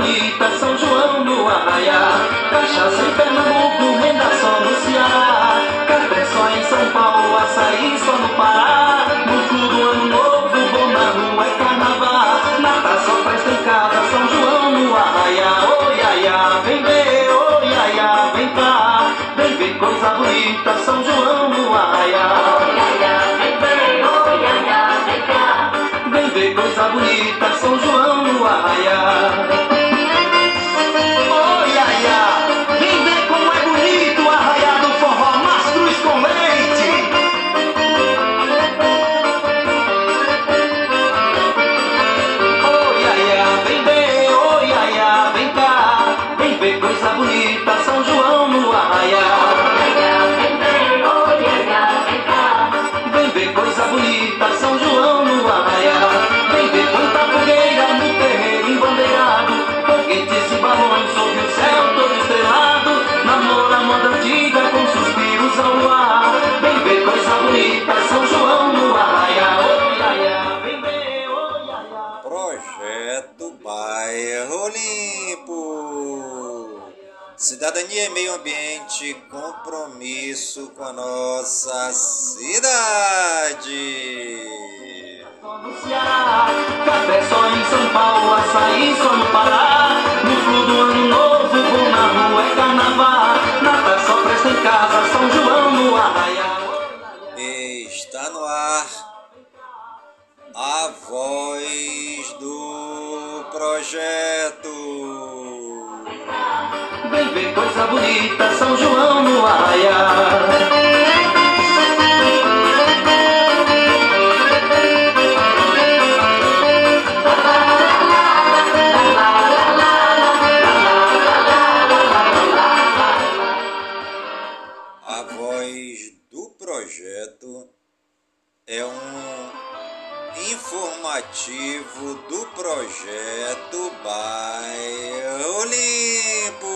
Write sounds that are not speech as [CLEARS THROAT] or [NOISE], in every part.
ver bonita, São João no arraial. Cachaça em Pernambuco, renda só no Ceará. Café só em São Paulo, açaí só no Pará. No tudo ano novo, bom na rua é carnaval. Natal só em casa, São João no arraial. Oh, iaia, vem ver, oh, iaia, vem cá. Vem ver coisa bonita, São João no arraial. Vem ver coisa bonita, São João no arraial. Bonita, Cidadania e meio ambiente, compromisso com a nossa cidade. Café só em São Paulo, açaí só no Pará. No flu do ano novo, bom na rua é carnaval. Natal só presta em casa, São João no arraial. Está no ar a voz do projeto. Vem ver coisa bonita, São João no arraial. Informativo do projeto Bairro Limpo.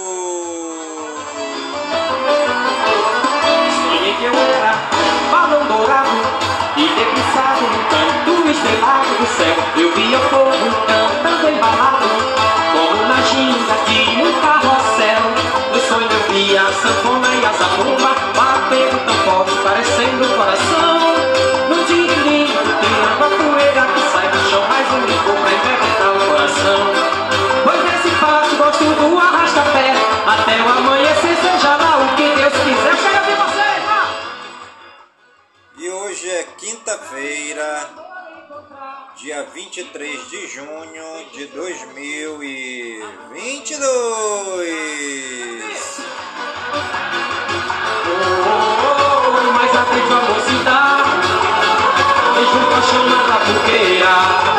Sonhei que eu era balão dourado e debruçado no canto estrelado do céu. Eu via o coração. Pois nesse passo gosto do arrasta-pé, até o amanhecer, seja lá o que Deus quiser. Eu quero ver vocês, vá! E hoje é quinta-feira, dia 23 de junho de 2022. Oh, mas a frente a mocidade E junto a chama da fogueira Novos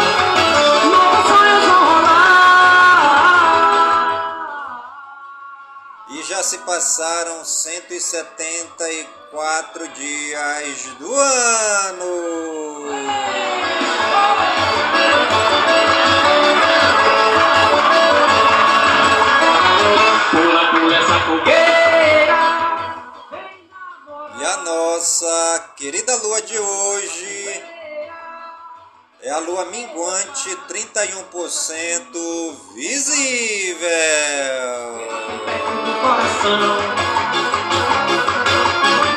já se passaram 174 dias do ano. Pula por essa fogueira E a nossa querida lua de hoje é a lua minguante 31% visível.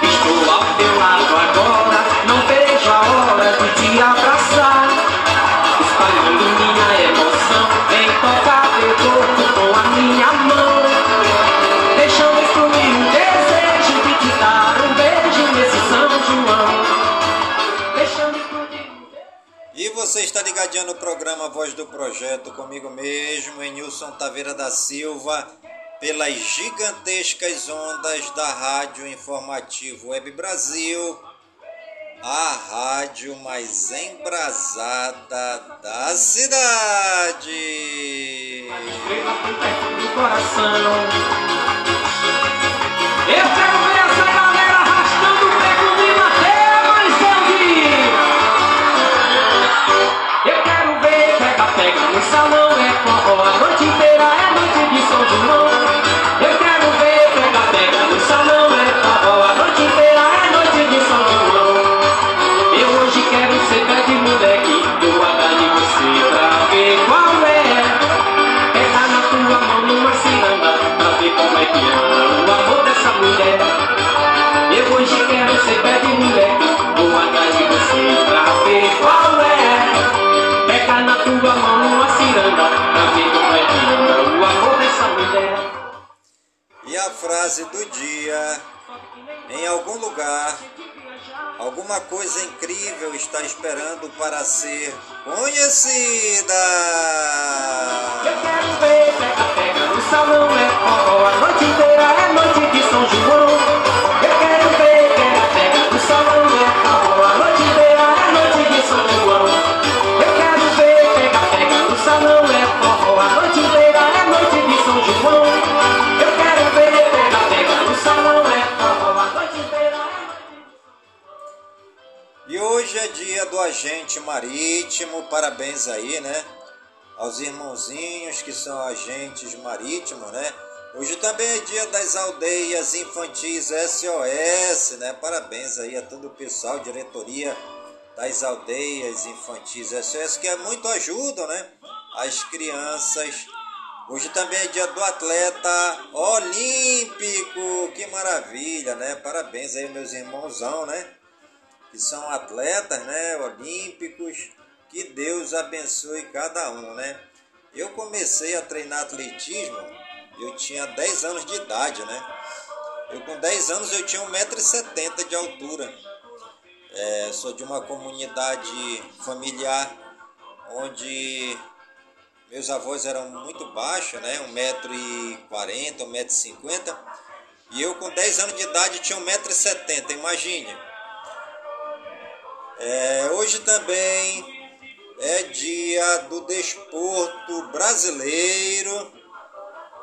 Estou ao teu lado agora Não vejo a hora de te abraçar está ligadinho no programa Voz do Projeto comigo mesmo, Enilson Taveira da Silva, pelas gigantescas ondas da Rádio Informativo Web Brasil, a rádio mais embrasada da cidade. Eu quero ver salão é forró a noite inteira é noite de São João. Frase do dia: em algum lugar, alguma coisa incrível está esperando para ser conhecida. Eu quero ver pega pega no salão é a noite inteira é noite de São João. Eu quero ver pega pega no salão marítimo, parabéns aí, né? Aos irmãozinhos que são agentes marítimos, né? Hoje também é dia das aldeias infantis SOS, né? Parabéns aí a todo o pessoal, diretoria das aldeias infantis SOS, que é muito ajudam, né? As crianças. Hoje também é dia do atleta olímpico, que maravilha, né? Parabéns aí meus irmãozão, né? Que são atletas, né, olímpicos, que Deus abençoe cada um, né? Eu comecei a treinar atletismo, eu tinha 10 anos de idade, né? Eu com 10 anos eu tinha 1,70m de altura. É, sou de uma comunidade familiar onde meus avós eram muito baixos, né? 1,40m, 1,50m. E eu com 10 anos de idade tinha 1,70m, imagine. É, hoje também é dia do desporto brasileiro.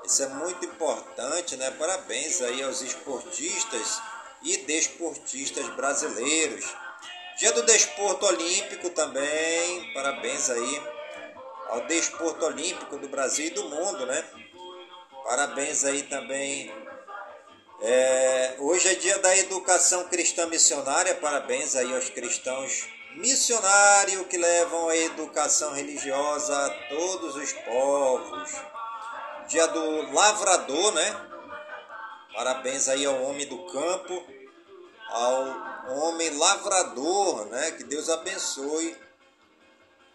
Isso é muito importante, né? Parabéns aí aos esportistas e desportistas brasileiros. Dia do desporto olímpico também. Parabéns aí ao desporto olímpico do Brasil e do mundo, né? Parabéns aí também é, hoje é dia da educação cristã missionária, parabéns aí aos cristãos missionários que levam a educação religiosa a todos os povos. Dia do lavrador, né? Parabéns aí ao homem do campo, ao homem lavrador, né? Que Deus abençoe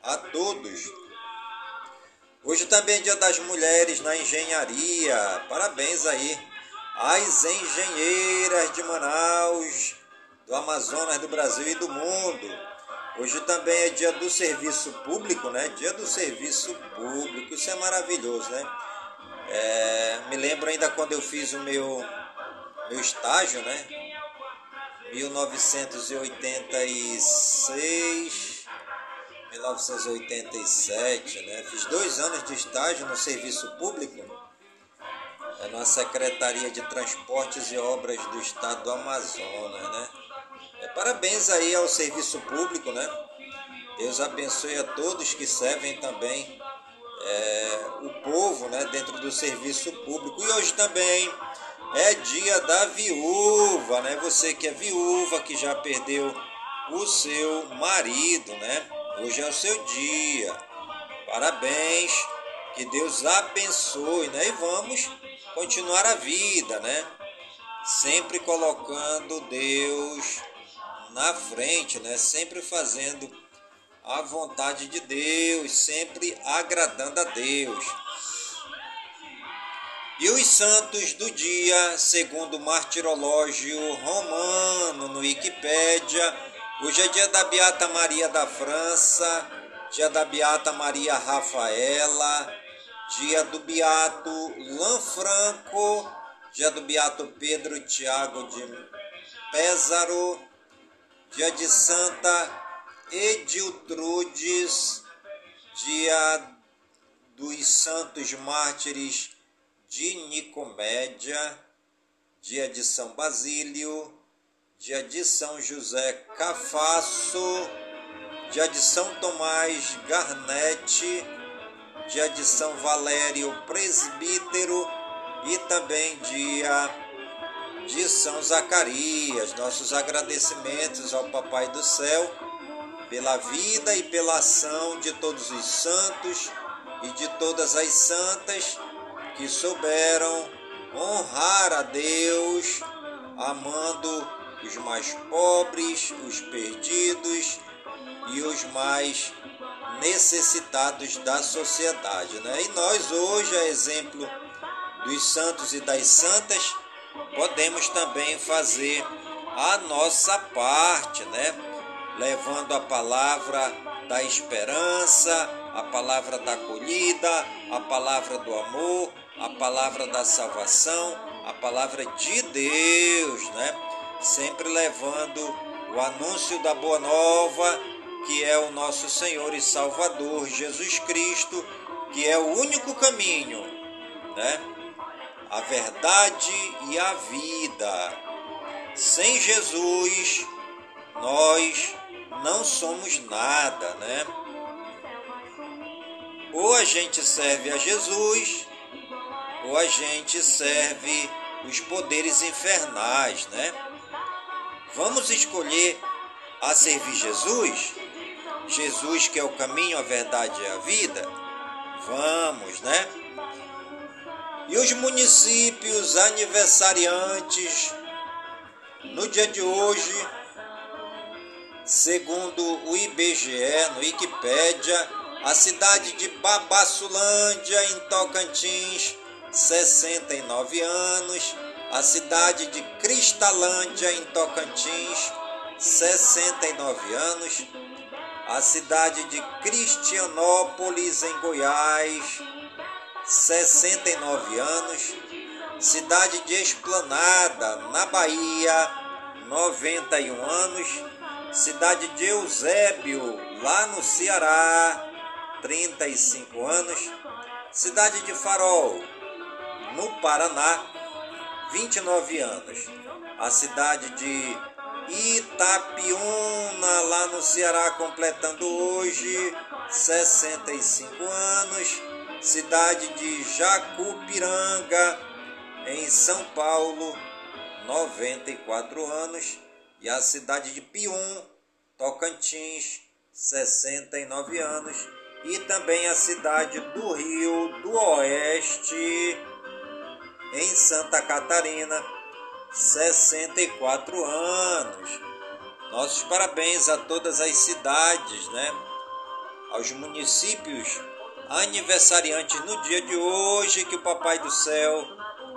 a todos. Hoje também é dia das mulheres na engenharia. Parabéns aí as engenheiras de Manaus, do Amazonas, do Brasil e do mundo. Hoje também é dia do serviço público, né? Dia do serviço público, isso é maravilhoso, né? É, me lembro ainda quando eu fiz o meu, meu estágio, né? 1986, 1987, né? Fiz dois anos de estágio no serviço público é na Secretaria de Transportes e Obras do Estado do Amazonas, né? É, parabéns aí ao serviço público, né? Deus abençoe a todos que servem também é, o povo, né? Dentro do serviço público. E hoje também é dia da viúva, né? Você que é viúva, que já perdeu o seu marido, né? Hoje é o seu dia. Parabéns. Que Deus abençoe, né? E vamos continuar a vida, né? Sempre colocando Deus na frente, né? Sempre fazendo a vontade de Deus, sempre agradando a Deus. E os santos do dia, segundo o martirológio romano no Wikipédia, hoje é dia da Beata Maria da França, dia da Beata Maria Rafaela, dia do Beato Lanfranco, dia do Beato Pedro Tiago de Pézaro, dia de Santa Ediltrudes, dia dos Santos Mártires de Nicomédia, dia de São Basílio, dia de São José Cafasso, dia de São Tomás Garnete, dia de São Valério Presbítero e também dia de São Zacarias. Nossos agradecimentos ao Papai do Céu pela vida e pela ação de todos os santos e de todas as santas que souberam honrar a Deus, amando os mais pobres, os perdidos e os mais necessitados da sociedade. Né? E nós, hoje, a exemplo dos santos e das santas, podemos também fazer a nossa parte, né? levando a palavra da esperança, a palavra da acolhida, a palavra do amor, a palavra da salvação, a palavra de Deus, né? Sempre levando o anúncio da boa nova, que é o nosso Senhor e Salvador Jesus Cristo, que é o único caminho, né? A verdade e a vida. Sem Jesus, nós não somos nada, né? Ou a gente serve a Jesus, ou a gente serve os poderes infernais, né? Vamos escolher a servir Jesus? Jesus que é o caminho, a verdade e a vida? Vamos, né? E os municípios aniversariantes no dia de hoje, segundo o IBGE, no Wikipédia, a cidade de Babassulândia, em Tocantins, 69 anos. A cidade de Cristalândia, em Tocantins, 69 anos. A cidade de Cristianópolis, em Goiás, 69 anos. Cidade de Esplanada, na Bahia, 91 anos. Cidade de Eusébio, lá no Ceará, 35 anos. Cidade de Farol, no Paraná, 29 anos. A cidade de Itapiúna, lá no Ceará, completando hoje 65 anos. Cidade de Jacupiranga, em São Paulo, 94 anos. E a cidade de Pium, Tocantins, 69 anos e também a cidade do Rio do Oeste, em Santa Catarina, 64 anos. Nossos parabéns a todas as cidades, né? Aos municípios aniversariantes no dia de hoje, que o Papai do Céu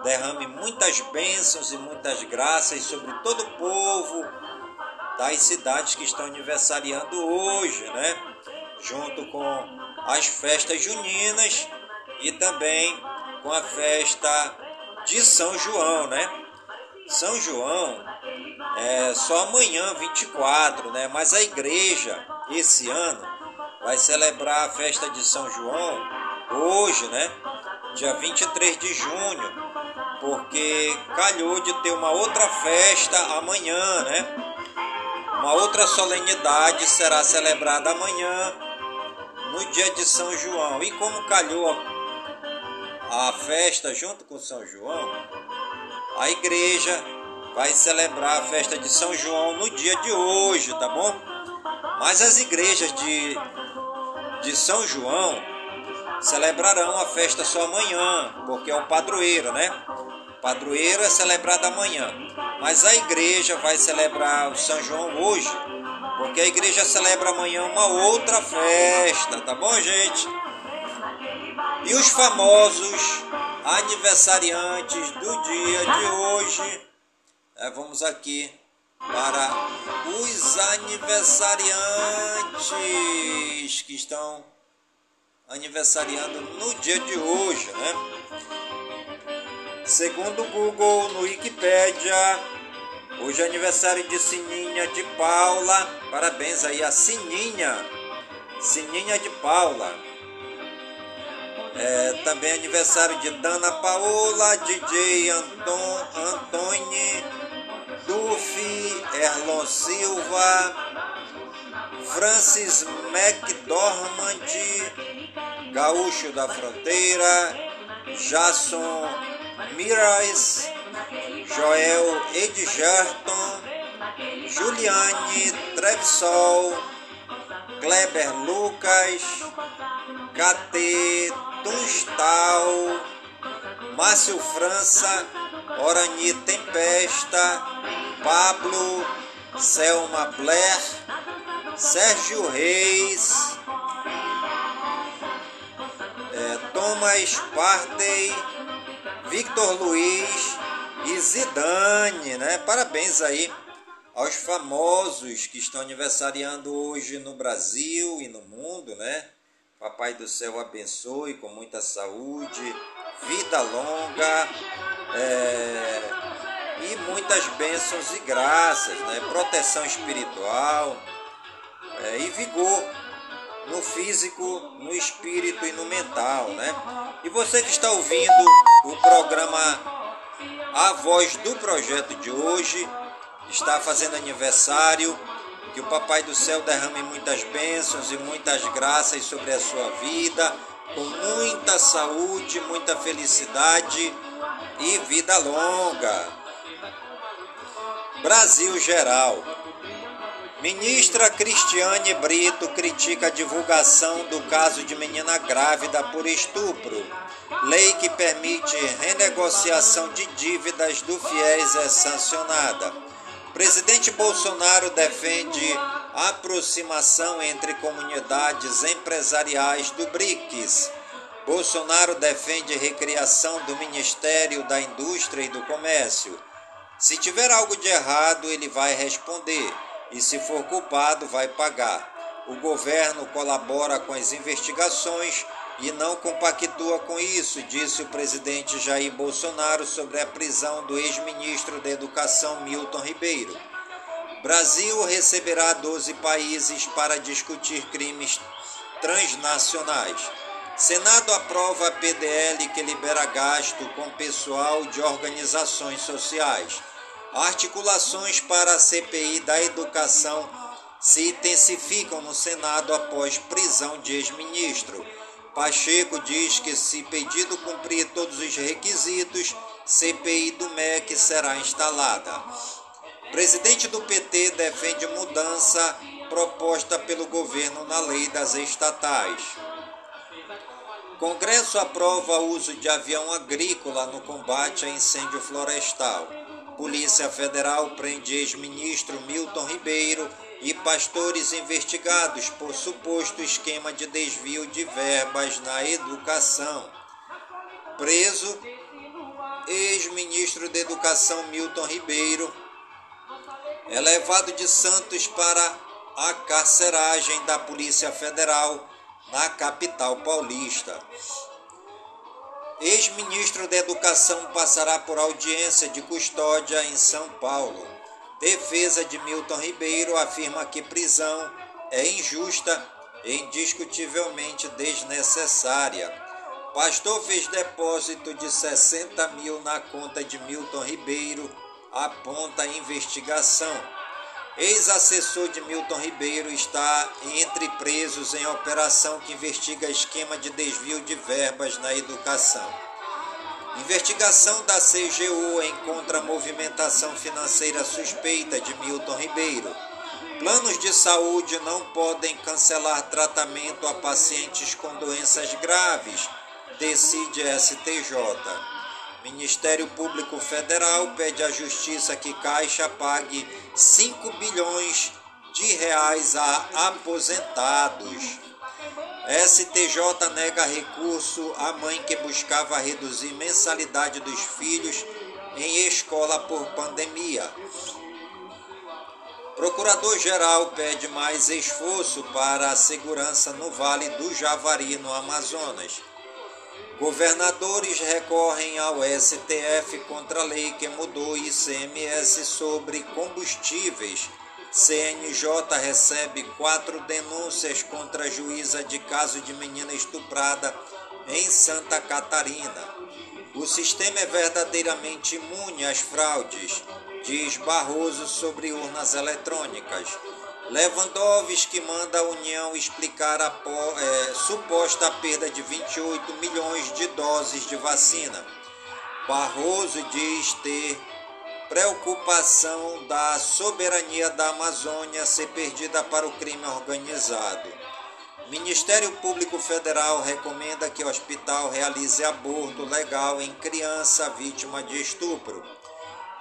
derrame muitas bênçãos e muitas graças sobre todo o povo das cidades que estão aniversariando hoje, né? junto com as festas juninas e também com a festa de São João, né? São João é só amanhã, 24, né? Mas a igreja esse ano vai celebrar a festa de São João hoje, né? Dia 23 de junho, porque calhou de ter uma outra festa amanhã, né? Uma outra solenidade será celebrada amanhã no dia de São João. E como calhou a festa junto com São João, a igreja vai celebrar a festa de São João no dia de hoje, tá bom? Mas as igrejas de, de São João celebrarão a festa só amanhã, porque é o padroeiro, né? Padroeiro é celebrado amanhã, mas a igreja vai celebrar o São João hoje porque a igreja celebra amanhã uma outra festa, tá bom, gente? E os famosos aniversariantes do dia de hoje, é, vamos aqui para os aniversariantes que estão aniversariando no dia de hoje, né? Segundo o Google, no Wikipedia, Hoje é aniversário de Sininha de Paula. Parabéns aí a Sininha. Sininha de Paula. É, também aniversário de Dana Paola, DJ Anton, Antônio, Duffy, Erlon Silva, Francis McDormand, Gaúcho da Fronteira, Jason Mirais, Joel Edgerton, Juliane Trevisol, Kleber Lucas, KT Tunstal, Márcio França, Orani Tempesta, Pablo, Selma Blair, Sérgio Reis, é, Thomas Partey, Victor Luiz e Zidane, né? Parabéns aí aos famosos que estão aniversariando hoje no Brasil e no mundo, né? Papai do céu abençoe com muita saúde, vida longa é, e muitas bênçãos e graças, né? proteção espiritual é, e vigor no físico, no espírito e no mental. Né? E você que está ouvindo o programa A Voz do Projeto de hoje, está fazendo aniversário que o Papai do Céu derrame muitas bênçãos e muitas graças sobre a sua vida, com muita saúde, muita felicidade e vida longa. Brasil Geral. Ministra Cristiane Brito critica a divulgação do caso de menina grávida por estupro. Lei que permite renegociação de dívidas do FIES é sancionada. Presidente Bolsonaro defende aproximação entre comunidades empresariais do BRICS. Bolsonaro defende recriação do Ministério da Indústria e do Comércio. Se tiver algo de errado, ele vai responder, e se for culpado, vai pagar. O governo colabora com as investigações e não compactua com isso, disse o presidente Jair Bolsonaro sobre a prisão do ex-ministro da Educação Milton Ribeiro. Brasil receberá 12 países para discutir crimes transnacionais. Senado aprova a PDL que libera gasto com pessoal de organizações sociais. Articulações para a CPI da educação se intensificam no Senado após prisão de ex-ministro. Pacheco diz que, se pedido cumprir todos os requisitos, CPI do MEC será instalada. Presidente do PT defende mudança proposta pelo governo na lei das estatais. Congresso aprova uso de avião agrícola no combate a incêndio florestal. Polícia Federal prende ex-ministro Milton Ribeiro e pastores investigados por suposto esquema de desvio de verbas na educação. Preso, ex-ministro da Educação Milton Ribeiro é levado de Santos para a carceragem da Polícia Federal na capital paulista. Ex-ministro da Educação passará por audiência de custódia em São Paulo. Defesa de Milton Ribeiro afirma que prisão é injusta e indiscutivelmente desnecessária. Pastor fez depósito de 60 mil na conta de Milton Ribeiro, aponta a investigação. Ex-assessor de Milton Ribeiro está entre presos em operação que investiga esquema de desvio de verbas na educação. Investigação da CGU encontra movimentação financeira suspeita de Milton Ribeiro. Planos de saúde não podem cancelar tratamento a pacientes com doenças graves, decide STJ. Ministério Público Federal pede à Justiça que Caixa pague 5 bilhões de reais a aposentados. STJ nega recurso à mãe que buscava reduzir mensalidade dos filhos em escola por pandemia. Procurador-Geral pede mais esforço para a segurança no Vale do Javari, no Amazonas. Governadores recorrem ao STF contra a lei que mudou ICMS sobre combustíveis. CNJ recebe quatro denúncias contra a juíza de caso de menina estuprada em Santa Catarina. O sistema é verdadeiramente imune às fraudes, diz Barroso sobre urnas eletrônicas. Lewandowski manda a União explicar a é, suposta perda de 28 milhões de doses de vacina. Barroso diz ter preocupação da soberania da Amazônia ser perdida para o crime organizado. Ministério Público Federal recomenda que o hospital realize aborto legal em criança vítima de estupro.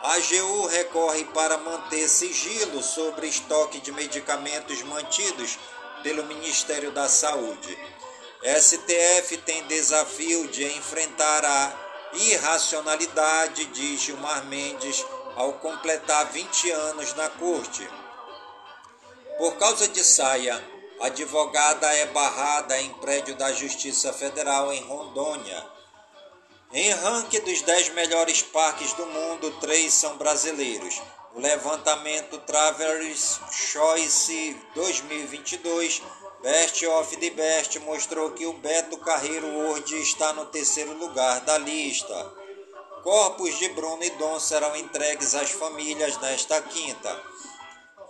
A AGU recorre para manter sigilo sobre estoque de medicamentos mantidos pelo Ministério da Saúde. STF tem desafio de enfrentar a irracionalidade, diz Gilmar Mendes ao completar 20 anos na corte. Por causa de saia, advogada é barrada em prédio da Justiça Federal em Rondônia. Em ranking dos 10 melhores parques do mundo, três são brasileiros. O levantamento Travelers Choice 2022 Best of the Best mostrou que o Beto Carreiro World está no terceiro lugar da lista. Corpos de Bruno e Dom serão entregues às famílias nesta quinta.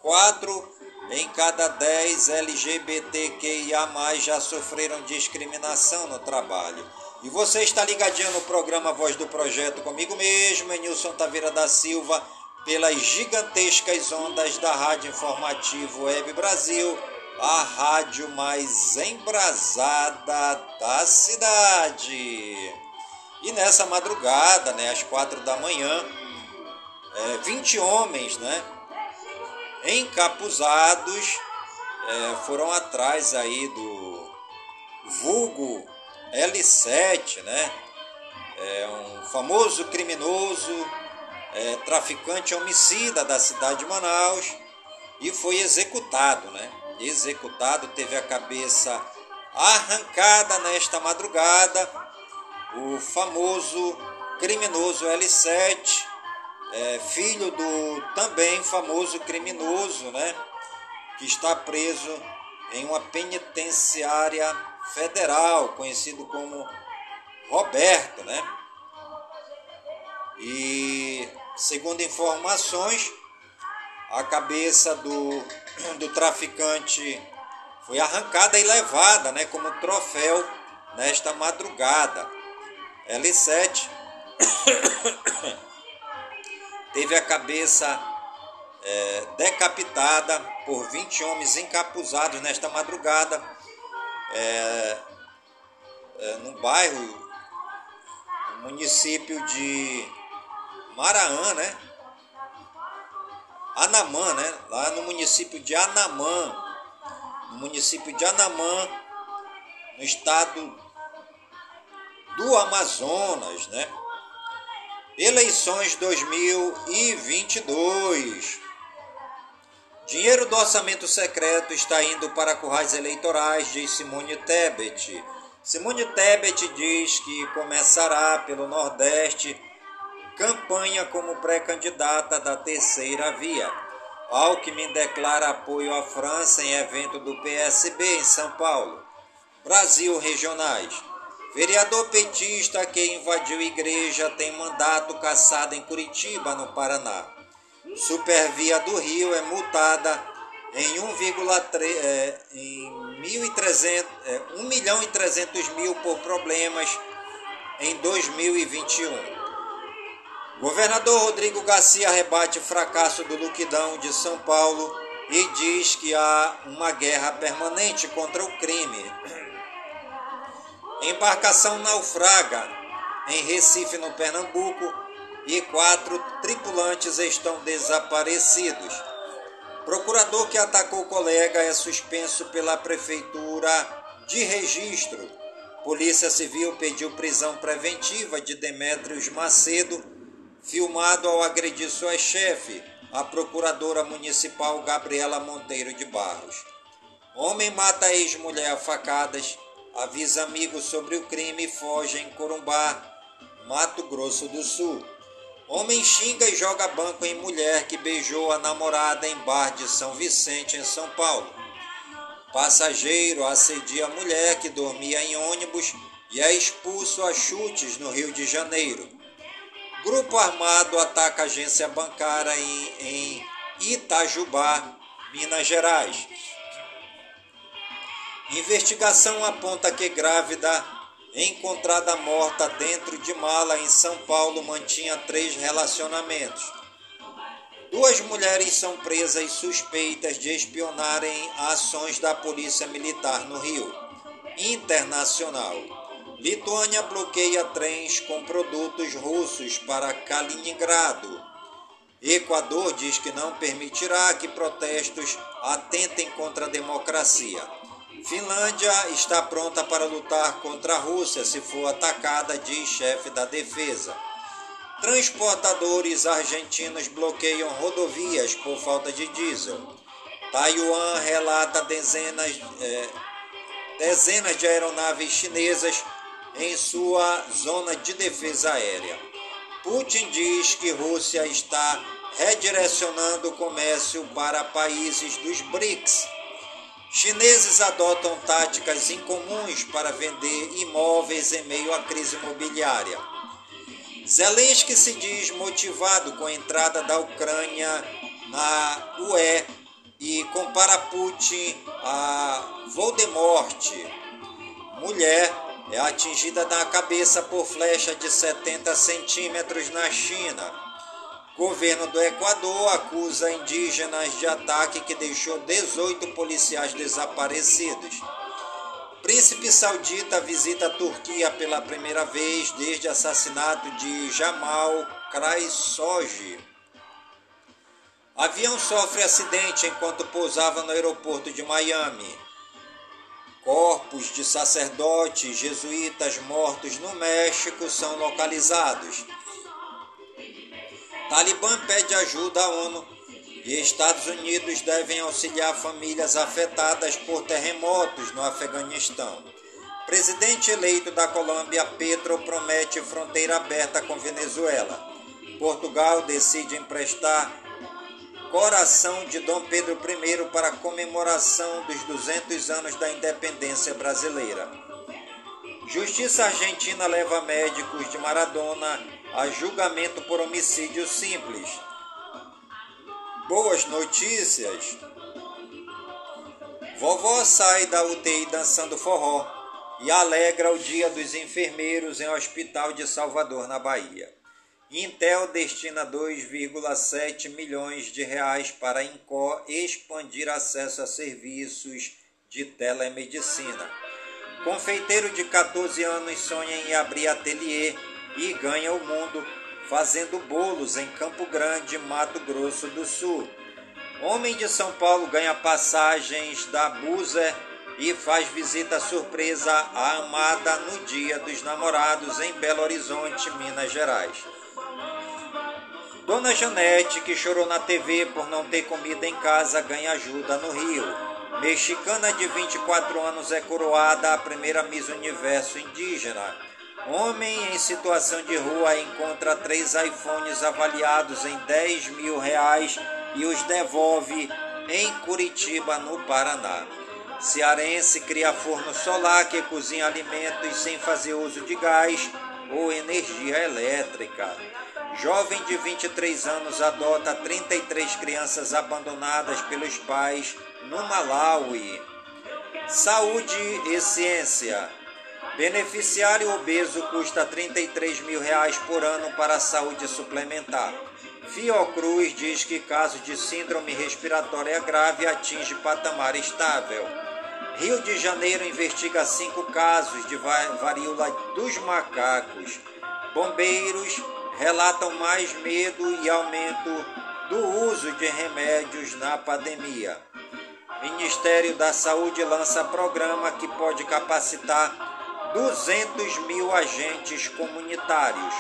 Quatro em cada 10 LGBTQIA já sofreram discriminação no trabalho. E você está ligadinho no programa Voz do Projeto comigo mesmo, Nilson Taveira da Silva, pelas gigantescas ondas da Rádio Informativo Web Brasil, a rádio mais embrasada da cidade. E nessa madrugada, né, às quatro da manhã, é, 20 homens, né, encapuzados, é, foram atrás aí do vulgo L7, né? É um famoso criminoso, é, traficante homicida da cidade de Manaus e foi executado, né? Executado, teve a cabeça arrancada nesta madrugada. O famoso criminoso L7, é, filho do também famoso criminoso, né? Que está preso em uma penitenciária federal, conhecido como Roberto, né? E segundo informações, a cabeça do, do traficante foi arrancada e levada, né, como troféu nesta madrugada. L7 [COUGHS] teve a cabeça é, decapitada por 20 homens encapuzados nesta madrugada é, é, no bairro, no município de Maraã, né? Anamã, né? Lá no município de Anamã, no município de Anamã, no estado do Amazonas, né? Eleições 2022. Dinheiro do orçamento secreto está indo para currais eleitorais, diz Simone Tebet. Simone Tebet diz que começará pelo Nordeste campanha como pré-candidata da terceira via. Alckmin declara apoio à França em evento do PSB em São Paulo. Brasil regionais. Vereador petista que invadiu igreja tem mandato cassado em Curitiba, no Paraná. Supervia do Rio é multada em 1,3 é, em 1.300, é, 1 milhão e 300 mil por problemas em 2021. Governador Rodrigo Garcia rebate fracasso do Luquidão de São Paulo e diz que há uma guerra permanente contra o crime. Embarcação naufraga em Recife, no Pernambuco, e quatro tripulantes estão desaparecidos. Procurador que atacou colega é suspenso pela Prefeitura de Registro. Polícia Civil pediu prisão preventiva de Demétrios Macedo, filmado ao agredir sua chefe, a Procuradora Municipal Gabriela Monteiro de Barros. Homem mata ex-mulher a facadas avisa amigos sobre o crime e foge em Corumbá, Mato Grosso do Sul. Homem xinga e joga banco em mulher que beijou a namorada em bar de São Vicente, em São Paulo. Passageiro assedia a mulher que dormia em ônibus e é expulso a chutes no Rio de Janeiro. Grupo armado ataca agência bancária em, em Itajubá, Minas Gerais. Investigação aponta que grávida encontrada morta dentro de mala em São Paulo mantinha três relacionamentos. Duas mulheres são presas suspeitas de espionarem ações da Polícia Militar no Rio. Internacional. Lituânia bloqueia trens com produtos russos para Kaliningrado. Equador diz que não permitirá que protestos atentem contra a democracia. Finlândia está pronta para lutar contra a Rússia se for atacada, diz chefe da defesa. Transportadores argentinos bloqueiam rodovias por falta de diesel. Taiwan relata dezenas, é, dezenas de aeronaves chinesas em sua zona de defesa aérea. Putin diz que Rússia está redirecionando o comércio para países dos BRICS. Chineses adotam táticas incomuns para vender imóveis em meio à crise imobiliária. Zelensky se diz motivado com a entrada da Ucrânia na UE e compara Putin a Voldemort. Mulher é atingida na cabeça por flecha de 70 centímetros na China. Governo do Equador acusa indígenas de ataque que deixou 18 policiais desaparecidos. Príncipe saudita visita a Turquia pela primeira vez desde assassinato de Jamal Khashoggi. Avião sofre acidente enquanto pousava no aeroporto de Miami. Corpos de sacerdotes jesuítas mortos no México são localizados. Talibã pede ajuda à ONU e Estados Unidos devem auxiliar famílias afetadas por terremotos no Afeganistão. Presidente eleito da Colômbia, Petro, promete fronteira aberta com Venezuela. Portugal decide emprestar coração de Dom Pedro I para a comemoração dos 200 anos da independência brasileira. Justiça argentina leva médicos de Maradona a julgamento por homicídio simples. Boas notícias! Vovó sai da UTI dançando forró e alegra o Dia dos Enfermeiros em Hospital de Salvador, na Bahia. Intel destina 2,7 milhões de reais para a Incó expandir acesso a serviços de telemedicina. Confeiteiro de 14 anos sonha em abrir ateliê e ganha o mundo fazendo bolos em Campo Grande, Mato Grosso do Sul. Homem de São Paulo ganha passagens da Buser e faz visita surpresa à amada no Dia dos Namorados em Belo Horizonte, Minas Gerais. Dona Janete, que chorou na TV por não ter comida em casa, ganha ajuda no Rio. Mexicana de 24 anos é coroada a primeira Miss Universo indígena. Homem em situação de rua encontra três iPhones avaliados em 10 mil reais e os devolve em Curitiba, no Paraná. Cearense cria forno solar que cozinha alimentos sem fazer uso de gás ou energia elétrica. Jovem de 23 anos adota 33 crianças abandonadas pelos pais no Malawi. Saúde e ciência. Beneficiário obeso custa 33 mil reais por ano para a saúde suplementar. Fiocruz diz que casos de síndrome respiratória grave atinge patamar estável. Rio de Janeiro investiga cinco casos de varíola dos macacos. Bombeiros relatam mais medo e aumento do uso de remédios na pandemia. Ministério da Saúde lança programa que pode capacitar 200 mil agentes comunitários.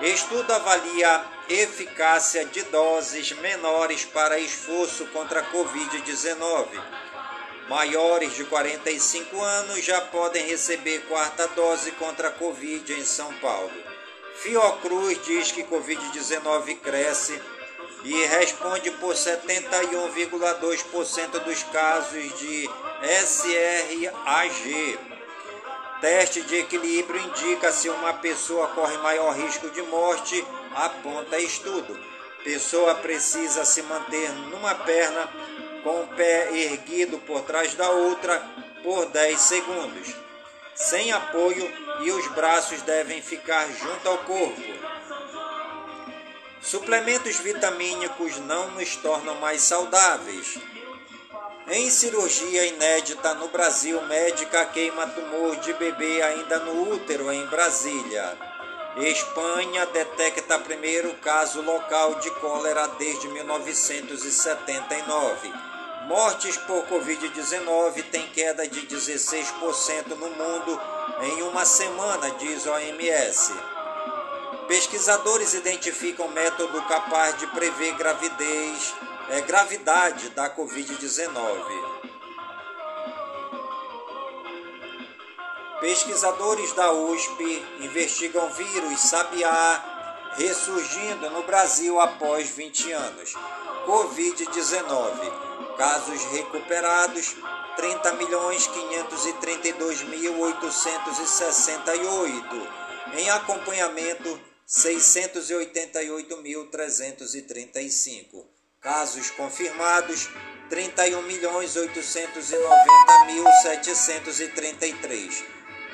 Estudo avalia eficácia de doses menores para esforço contra a Covid-19. maiores de 45 anos já podem receber quarta dose contra a Covid em São Paulo. Fiocruz diz que Covid-19 cresce e responde por 71,2% dos casos de SRAG. Teste de equilíbrio indica se uma pessoa corre maior risco de morte, aponta estudo. Pessoa precisa se manter numa perna com o pé erguido por trás da outra por 10 segundos, sem apoio e os braços devem ficar junto ao corpo. Suplementos vitamínicos não nos tornam mais saudáveis. Em cirurgia inédita no Brasil, médica queima tumor de bebê ainda no útero em Brasília. Espanha detecta primeiro caso local de cólera desde 1979. Mortes por Covid-19 têm queda de 16% no mundo em uma semana, diz OMS. Pesquisadores identificam método capaz de prever gravidez, é, gravidade da Covid-19. Pesquisadores da USP investigam vírus sabiá ressurgindo no Brasil após 20 anos. Covid-19 Casos recuperados 30 milhões 532 mil 868. Em acompanhamento 688.335. Casos confirmados 31 milhões 890 mil 733.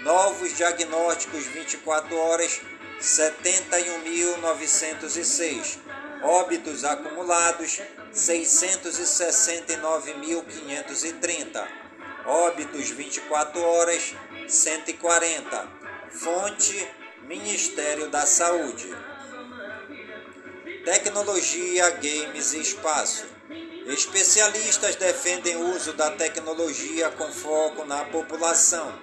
Novos diagnósticos 24 horas 71.906. Óbitos acumulados 669.530. Óbitos 24 horas 140. Fonte Ministério da Saúde. Tecnologia, games e espaço. Especialistas defendem o uso da tecnologia com foco na população.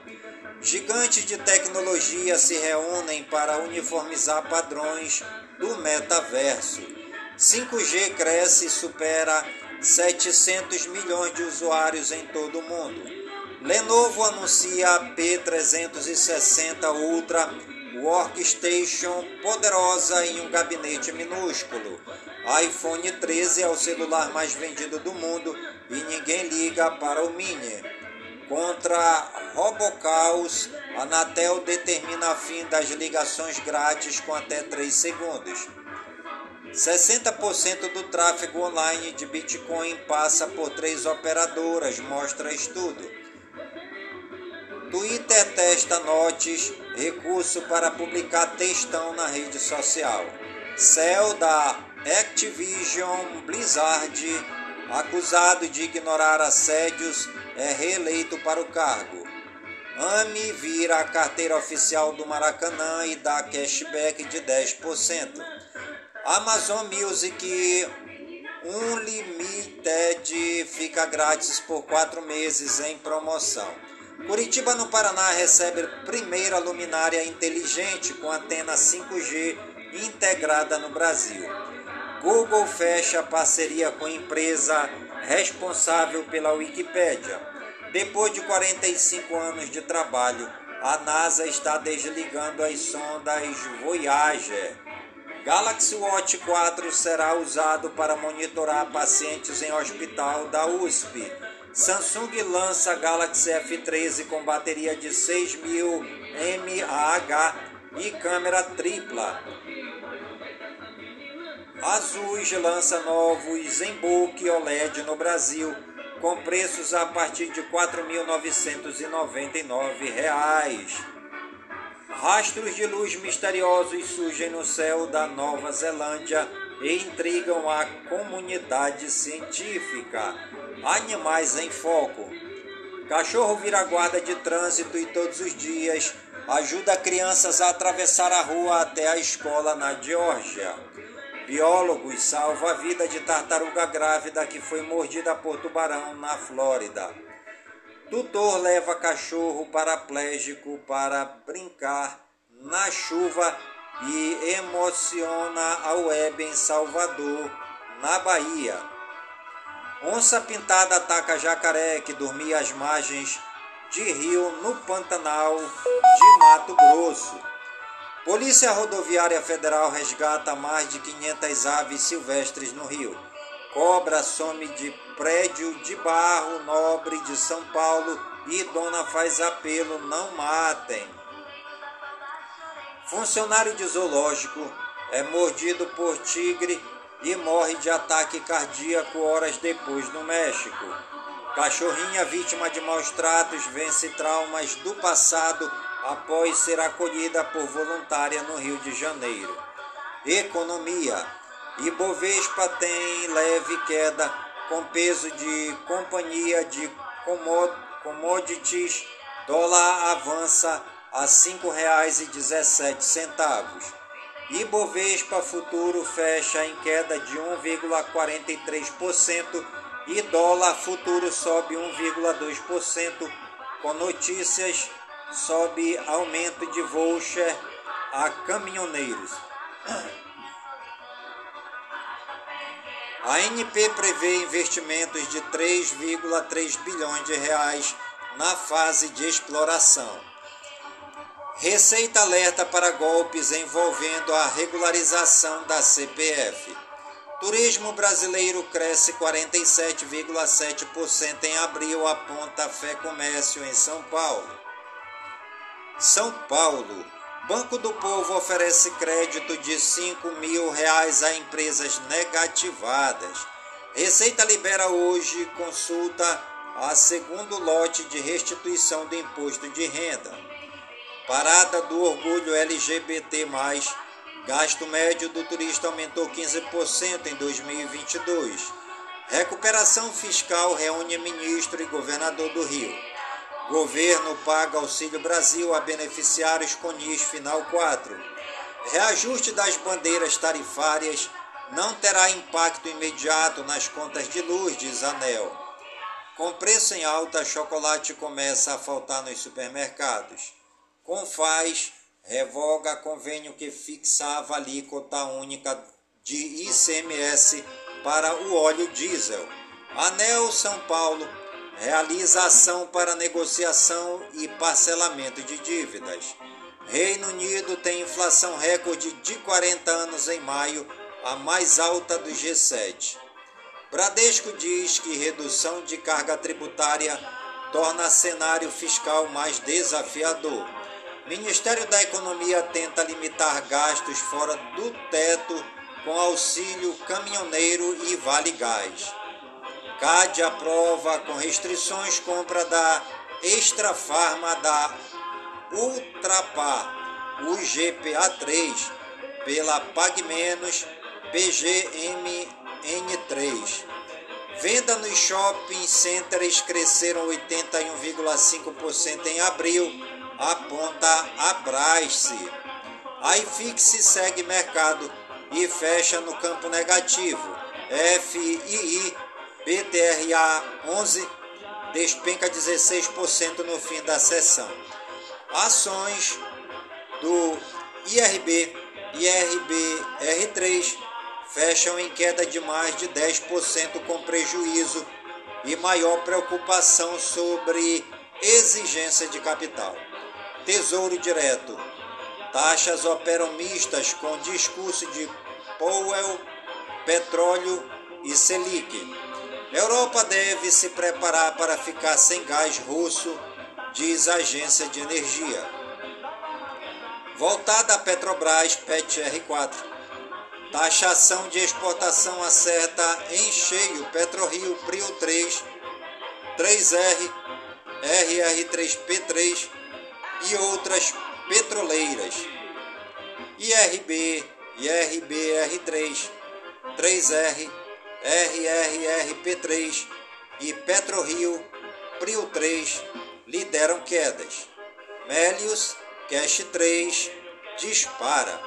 Gigantes de tecnologia se reúnem para uniformizar padrões do metaverso. 5G cresce e supera 700 milhões de usuários em todo o mundo. Lenovo anuncia a P360 Ultra Workstation poderosa em um gabinete minúsculo. iPhone 13 é o celular mais vendido do mundo e ninguém liga para o Mini. Contra Robocaus, Anatel determina fim das ligações grátis com até 3 segundos. 60% do tráfego online de Bitcoin passa por três operadoras, mostra estudo. Twitter testa notes, recurso para publicar textão na rede social. Cell da Activision Blizzard, acusado de ignorar assédios, é reeleito para o cargo. AMI vira a carteira oficial do Maracanã e dá cashback de 10%. Amazon Music Unlimited fica grátis por quatro meses em promoção. Curitiba, no Paraná, recebe primeira luminária inteligente com antena 5G integrada no Brasil. Google fecha parceria com empresa responsável pela Wikipédia. Depois de 45 anos de trabalho, a NASA está desligando as sondas Voyager Galaxy Watch 4 será usado para monitorar pacientes em hospital da USP. Samsung lança Galaxy F13 com bateria de 6000 mAh e câmera tripla. Asus lança novos ZenBook OLED no Brasil com preços a partir de R$ 4.999. Rastros de luz misteriosos surgem no céu da Nova Zelândia e intrigam a comunidade científica. Animais em foco. Cachorro vira guarda de trânsito e todos os dias ajuda crianças a atravessar a rua até a escola na Geórgia. Biólogos salva a vida de tartaruga grávida que foi mordida por tubarão na Flórida. Tutor leva cachorro paraplégico para brincar na chuva e emociona a web em Salvador, na Bahia. Onça pintada ataca jacaré que dormia às margens de rio no Pantanal de Mato Grosso. Polícia Rodoviária Federal resgata mais de 500 aves silvestres no Rio. Cobra some de prédio de barro nobre de São Paulo e dona faz apelo: não matem. Funcionário de zoológico é mordido por tigre e morre de ataque cardíaco horas depois no México. Cachorrinha vítima de maus tratos vence traumas do passado após ser acolhida por voluntária no Rio de Janeiro. Economia. Ibovespa tem leve queda com peso de companhia de commodities. Dólar avança a R$ 5,17. Ibovespa futuro fecha em queda de 1,43% e dólar futuro sobe 1,2% com notícias sobe aumento de voucher a caminhoneiros. [CLEARS THROAT] A ANP prevê investimentos de 3,3 bilhões de reais na fase de exploração. Receita alerta para golpes envolvendo a regularização da CPF. Turismo brasileiro cresce 47,7% em abril, aponta Fé Comércio em São Paulo. São Paulo. Banco do Povo oferece crédito de 5 mil reais a empresas negativadas. Receita libera hoje consulta a segundo lote de restituição do imposto de renda. Parada do orgulho LGBT+, gasto médio do turista aumentou 15% em 2022. Recuperação fiscal reúne ministro e governador do Rio. Governo paga Auxílio Brasil a beneficiários com NIS Final 4. Reajuste das bandeiras tarifárias não terá impacto imediato nas contas de luz, diz Anel. Com preço em alta, chocolate começa a faltar nos supermercados. Confaz revoga convênio que fixava alíquota única de ICMS para o óleo diesel. Anel São Paulo realiza ação para negociação e parcelamento de dívidas. Reino Unido tem inflação recorde de 40 anos em maio, a mais alta do G7. Bradesco diz que redução de carga tributária torna cenário fiscal mais desafiador. Ministério da Economia tenta limitar gastos fora do teto com auxílio caminhoneiro e vale gás. CAD aprova com restrições compra da Extra Farma da Ultrapar, UGPA3, pela PagMenos PGMN3. Venda nos shopping centers cresceram 81,5% em abril, aponta a Brace. A IFIX segue mercado e fecha no campo negativo. FII BTRA 11 despenca 16% no fim da sessão. Ações do IRB e IRBR3 fecham em queda de mais de 10% com prejuízo e maior preocupação sobre exigência de capital. Tesouro Direto. Taxas operam mistas com discurso de Powell, petróleo e Selic. Europa deve se preparar para ficar sem gás russo, diz a agência de energia. Voltada a Petrobras PET-R4. Taxação de exportação acerta em cheio PetroRio Prio 3, 3R, RR3P3 e outras petroleiras. IRB, IRBR3, 3R, RRRP3 e PetroRio Prio 3 lideram quedas. Melius Cash 3 dispara.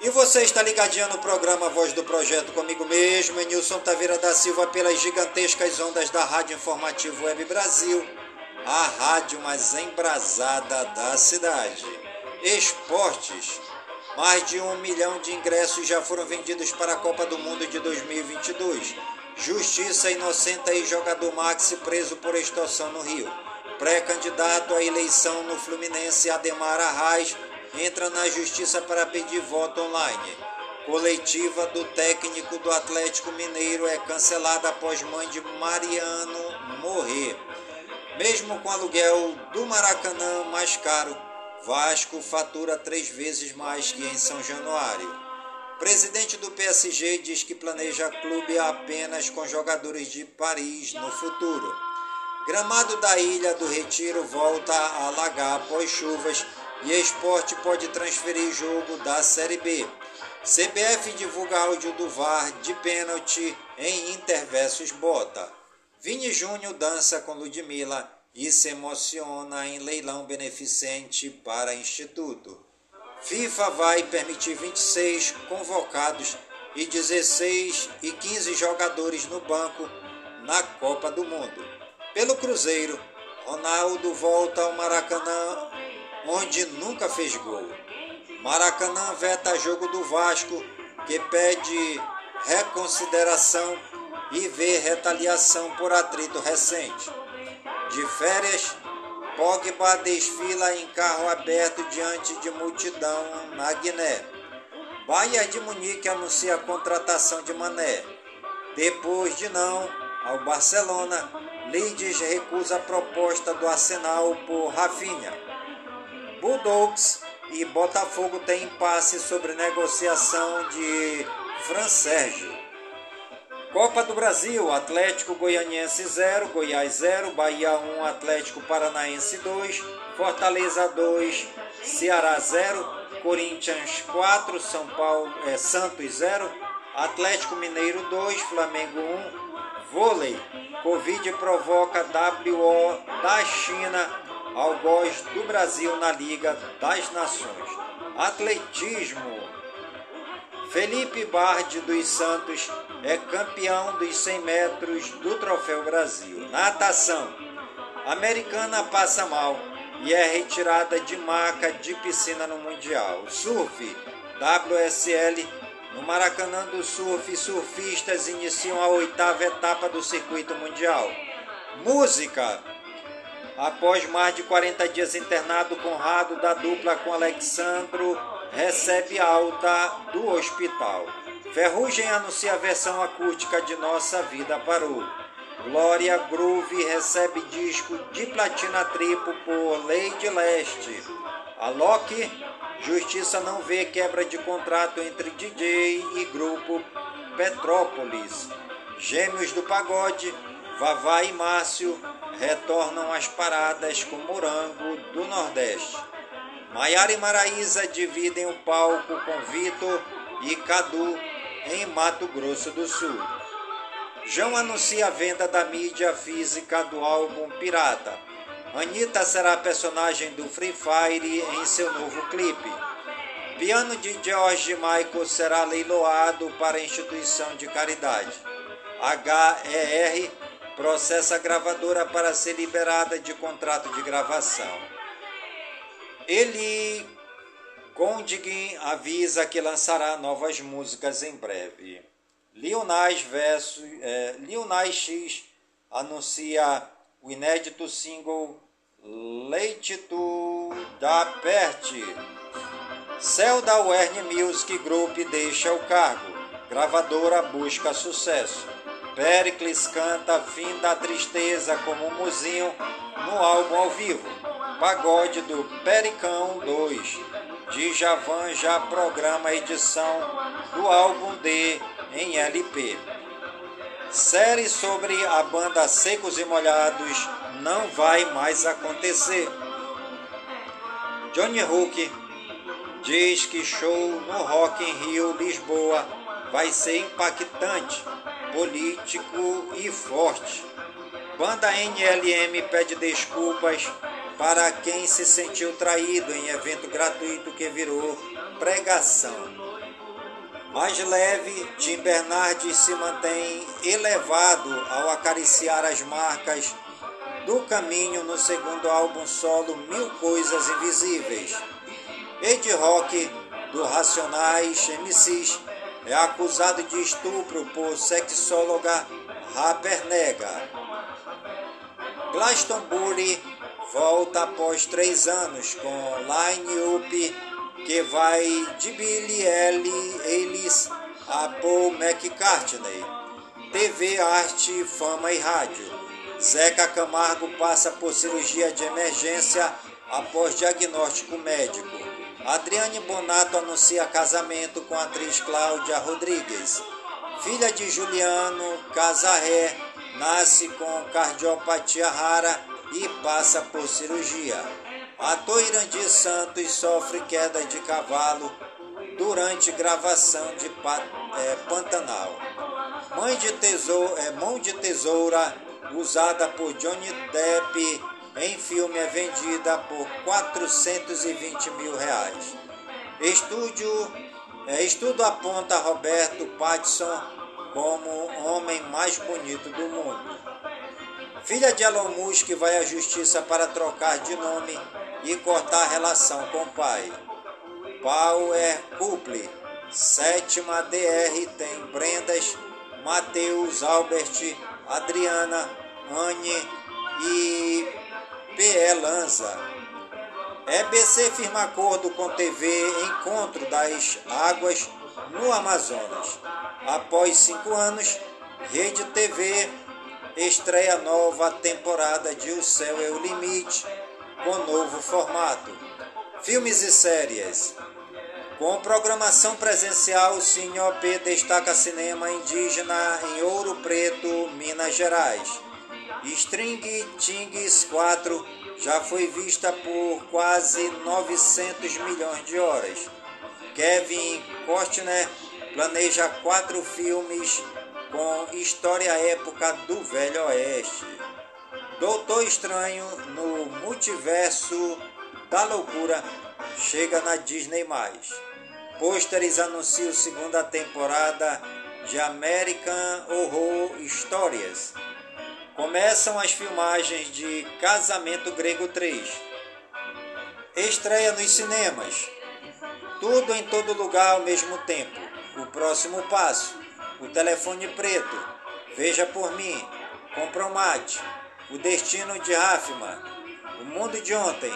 E você está ligadinho no programa Voz do Projeto comigo mesmo, Nilson Taveira da Silva, pelas gigantescas ondas da Rádio Informativo Web Brasil, a rádio mais embrasada da cidade. Esportes. Mais de um milhão de ingressos já foram vendidos para a Copa do Mundo de 2022. Justiça inocenta e jogador Maxi preso por extorsão no Rio. Pré-candidato à eleição no Fluminense, Ademar Arraes, entra na justiça para pedir voto online. Coletiva do técnico do Atlético Mineiro é cancelada após mãe de Mariano morrer. Mesmo com aluguel do Maracanã mais caro, Vasco fatura três vezes mais que em São Januário. Presidente do PSG diz que planeja clube apenas com jogadores de Paris no futuro. Gramado da Ilha do Retiro volta a alagar após chuvas e esporte pode transferir jogo da Série B. CBF divulga áudio do VAR de pênalti em Inter versus Bota. Vini Júnior dança com Ludmilla e se emociona em leilão beneficente para Instituto. FIFA vai permitir 26 convocados e 16 e 15 jogadores no banco na Copa do Mundo. Pelo Cruzeiro, Ronaldo volta ao Maracanã, onde nunca fez gol. Maracanã veta jogo do Vasco, que pede reconsideração e vê retaliação por atrito recente. De férias, Pogba desfila em carro aberto diante de multidão na Guiné. Bayern de Munique anuncia a contratação de Mané. Depois de não ao Barcelona, Leeds recusa a proposta do Arsenal por Rafinha. Bulldogs e Botafogo têm impasse sobre negociação de Fran Sérgio. Copa do Brasil, Atlético Goianiense 0, Goiás 0, Bahia 1, Atlético Paranaense 2, Fortaleza 2, Ceará 0, Corinthians 4, São Paulo é, Santos 0, Atlético Mineiro 2, Flamengo 1, Vôlei. Covid provoca WO da China ao gol do Brasil na Liga das Nações. Atletismo. Felipe Bardi dos Santos é campeão dos 100 metros do Troféu Brasil. Natação. Americana passa mal e é retirada de marca de piscina no Mundial. Surf. WSL. No Maracanã do Surf, surfistas iniciam a oitava etapa do circuito mundial. Música. Após mais de 40 dias internado, Conrado da dupla com Alexandro recebe alta do hospital. Ferrugem anuncia a versão acústica de Nossa Vida Parou. Glória Groove recebe disco de platina triplo por Lady Leste. Alok, Justiça não vê quebra de contrato entre DJ e grupo Petrópolis. Gêmeos do Pagode, Vavá e Márcio retornam às paradas com Morango do Nordeste. Maiara e Maraísa dividem o palco com Vitor e Cadu em Mato Grosso do Sul. João anuncia a venda da mídia física do álbum Pirata. Anitta será personagem do Free Fire em seu novo clipe. Piano de George Michael será leiloado para instituição de caridade. HER processa a gravadora para ser liberada de contrato de gravação. Ele Gondig avisa que lançará novas músicas em breve. Lil versus, é, X anuncia o inédito single Leite Tu da Perte. Céu da Werner Music Group deixa o cargo. Gravadora busca sucesso. Pericles canta Fim da Tristeza como Muzinho no álbum ao vivo. Pagode do Pericão 2. Djavan já programa a edição do álbum D em LP. Série sobre a banda Secos e Molhados não vai mais acontecer. Johnny Hook diz que show no Rock in Rio Lisboa vai ser impactante, político e forte. Banda NLM pede desculpas para quem se sentiu traído em evento gratuito que virou pregação. Mais leve, Tim Bernardes se mantém elevado ao acariciar as marcas do caminho no segundo álbum solo Mil Coisas Invisíveis. Ed Rock, do Racionais MCs, é acusado de estupro por sexóloga Rapernega. Glastonbury volta após três anos com line-up que vai de Billy Ellis a Paul McCartney. TV, arte, fama e rádio. Zeca Camargo passa por cirurgia de emergência após diagnóstico médico. Adriane Bonato anuncia casamento com a atriz Cláudia Rodrigues. Filha de Juliano Casarré, nasce com cardiopatia rara e passa por cirurgia. Ator Irandir Santos sofre queda de cavalo durante gravação de é, Pantanal. Mãe de tesoura, é, mão de tesoura usada por Johnny Depp em filme é vendida por 420 mil reais. Estúdio, é, estudo aponta Roberto Pattinson como homem mais bonito do mundo. Filha de Elon Musk vai à justiça para trocar de nome e cortar relação com o pai. Power Couple, sétima DR tem Brendas, Matheus, Albert, Adriana, Anne e PE Lanza. EBC firma acordo com TV Encontro das Águas no Amazonas. Após cinco anos, Rede TV estreia nova temporada de O Céu é o Limite, com novo formato. Filmes e séries. Com programação presencial, o Cine OP destaca cinema indígena em Ouro Preto, Minas Gerais. String Tings 4 já foi vista por quase 900 milhões de horas. Kevin Costner planeja quatro filmes com história época do Velho Oeste. Doutor Estranho no Multiverso da Loucura chega na Disney+. Pôsteres anunciam segunda temporada de American Horror Stories. Começam as filmagens de Casamento Grego 3. Estreia nos cinemas. Tudo em todo lugar ao mesmo tempo. O próximo passo o telefone preto, veja por mim, compromate, o destino de Rafma, o mundo de ontem,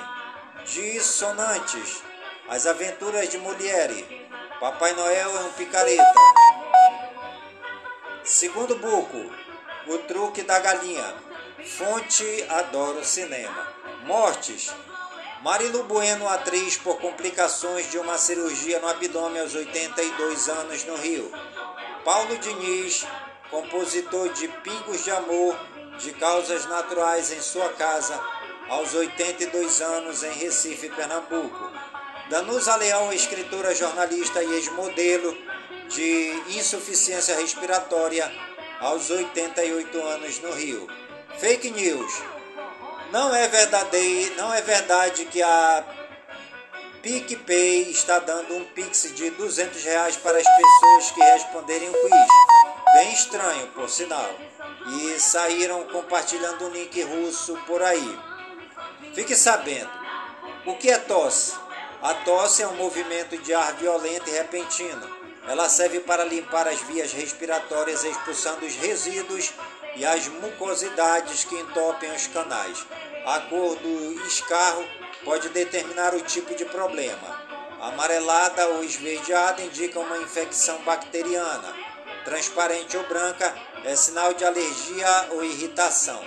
dissonantes, as aventuras de Molière, Papai Noel é um picareta. Segundo buco, o truque da galinha, fonte adoro cinema. Mortes, Marilu Bueno, atriz por complicações de uma cirurgia no abdômen aos 82 anos no Rio. Paulo Diniz, compositor de Pingos de Amor, de Causas Naturais em sua casa, aos 82 anos em Recife, Pernambuco. Danusa Leão, escritora, jornalista e ex-modelo de insuficiência respiratória, aos 88 anos no Rio. Fake news. Não é verdadeiro, não é verdade que a PicPay está dando um Pix de 200 reais para as pessoas que responderem o quiz. Bem estranho, por sinal. E saíram compartilhando o link russo por aí. Fique sabendo. O que é tosse? A tosse é um movimento de ar violento e repentino. Ela serve para limpar as vias respiratórias, expulsando os resíduos e as mucosidades que entopem os canais. A cor do escarro pode determinar o tipo de problema. Amarelada ou esverdeada indica uma infecção bacteriana. Transparente ou branca é sinal de alergia ou irritação.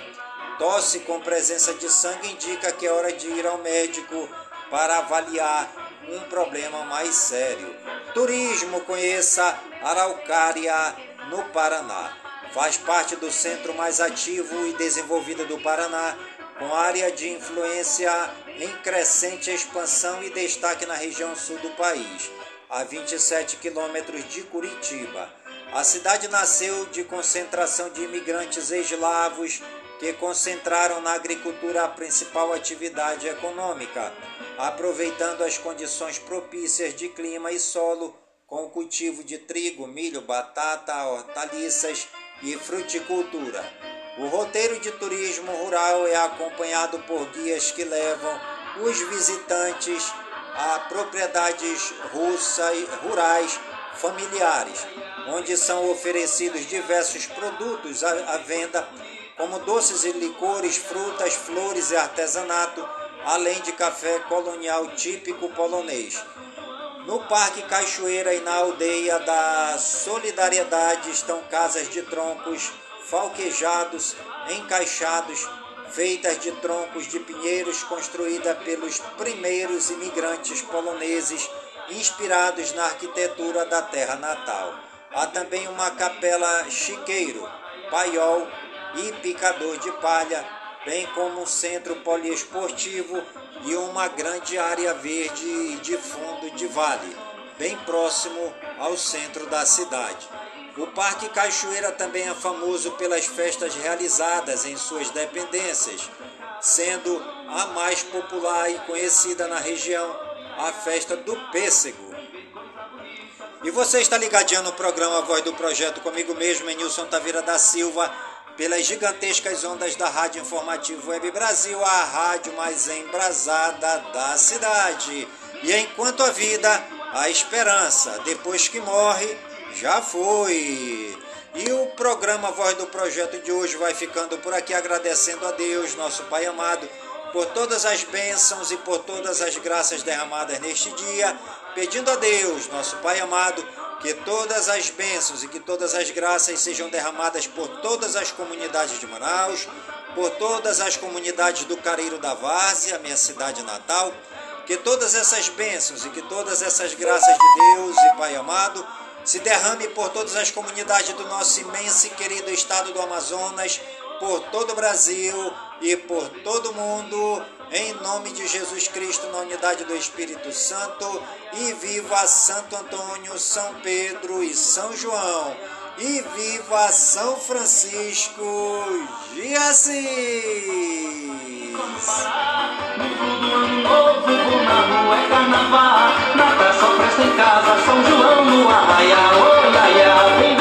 Tosse com presença de sangue indica que é hora de ir ao médico para avaliar um problema mais sério. Turismo, conheça Araucária, no Paraná. Faz parte do centro mais ativo e desenvolvido do Paraná, com área de influência em crescente expansão e destaque na região sul do país, a 27 quilômetros de Curitiba. A cidade nasceu de concentração de imigrantes eslavos que concentraram na agricultura a principal atividade econômica, aproveitando as condições propícias de clima e solo com o cultivo de trigo, milho, batata, hortaliças e fruticultura. O roteiro de turismo rural é acompanhado por guias que levam os visitantes a propriedades russas, rurais familiares, onde são oferecidos diversos produtos à venda, como doces e licores, frutas, flores e artesanato, além de café colonial típico polonês. No Parque Cachoeira e na aldeia da Solidariedade estão casas de troncos falquejados, encaixados, feitas de troncos de pinheiros construída pelos primeiros imigrantes poloneses inspirados na arquitetura da terra natal. Há também uma capela chiqueiro, paiol e picador de palha, bem como um centro poliesportivo e uma grande área verde de fundo de vale, bem próximo ao centro da cidade. O Parque Cachoeira também é famoso pelas festas realizadas em suas dependências, sendo a mais popular e conhecida na região a festa do pêssego. E você está ligadinho no programa Voz do Projeto comigo mesmo, Enilson Taveira da Silva, pelas gigantescas ondas da Rádio Informativo Web Brasil, a rádio mais embrasada da cidade. E enquanto a vida, a esperança, depois que morre, já foi. E o programa Voz do Projeto de hoje vai ficando por aqui agradecendo a Deus, nosso Pai amado, por todas as bênçãos e por todas as graças derramadas neste dia, pedindo a Deus, nosso Pai amado, que todas as bênçãos e que todas as graças sejam derramadas por todas as comunidades de Manaus, por todas as comunidades do Careiro da Várzea, minha cidade natal, que todas essas bênçãos e que todas essas graças de Deus e Pai amado se derrame por todas as comunidades do nosso imenso e querido estado do Amazonas, por todo o Brasil e por todo o mundo, em nome de Jesus Cristo, na unidade do Espírito Santo, e viva Santo Antônio, São Pedro e São João, e viva São Francisco de Assis! Como parar? No fundo ano novo, na rua é carnaval, nada só presta em casa, São João no arraia, olha, vem.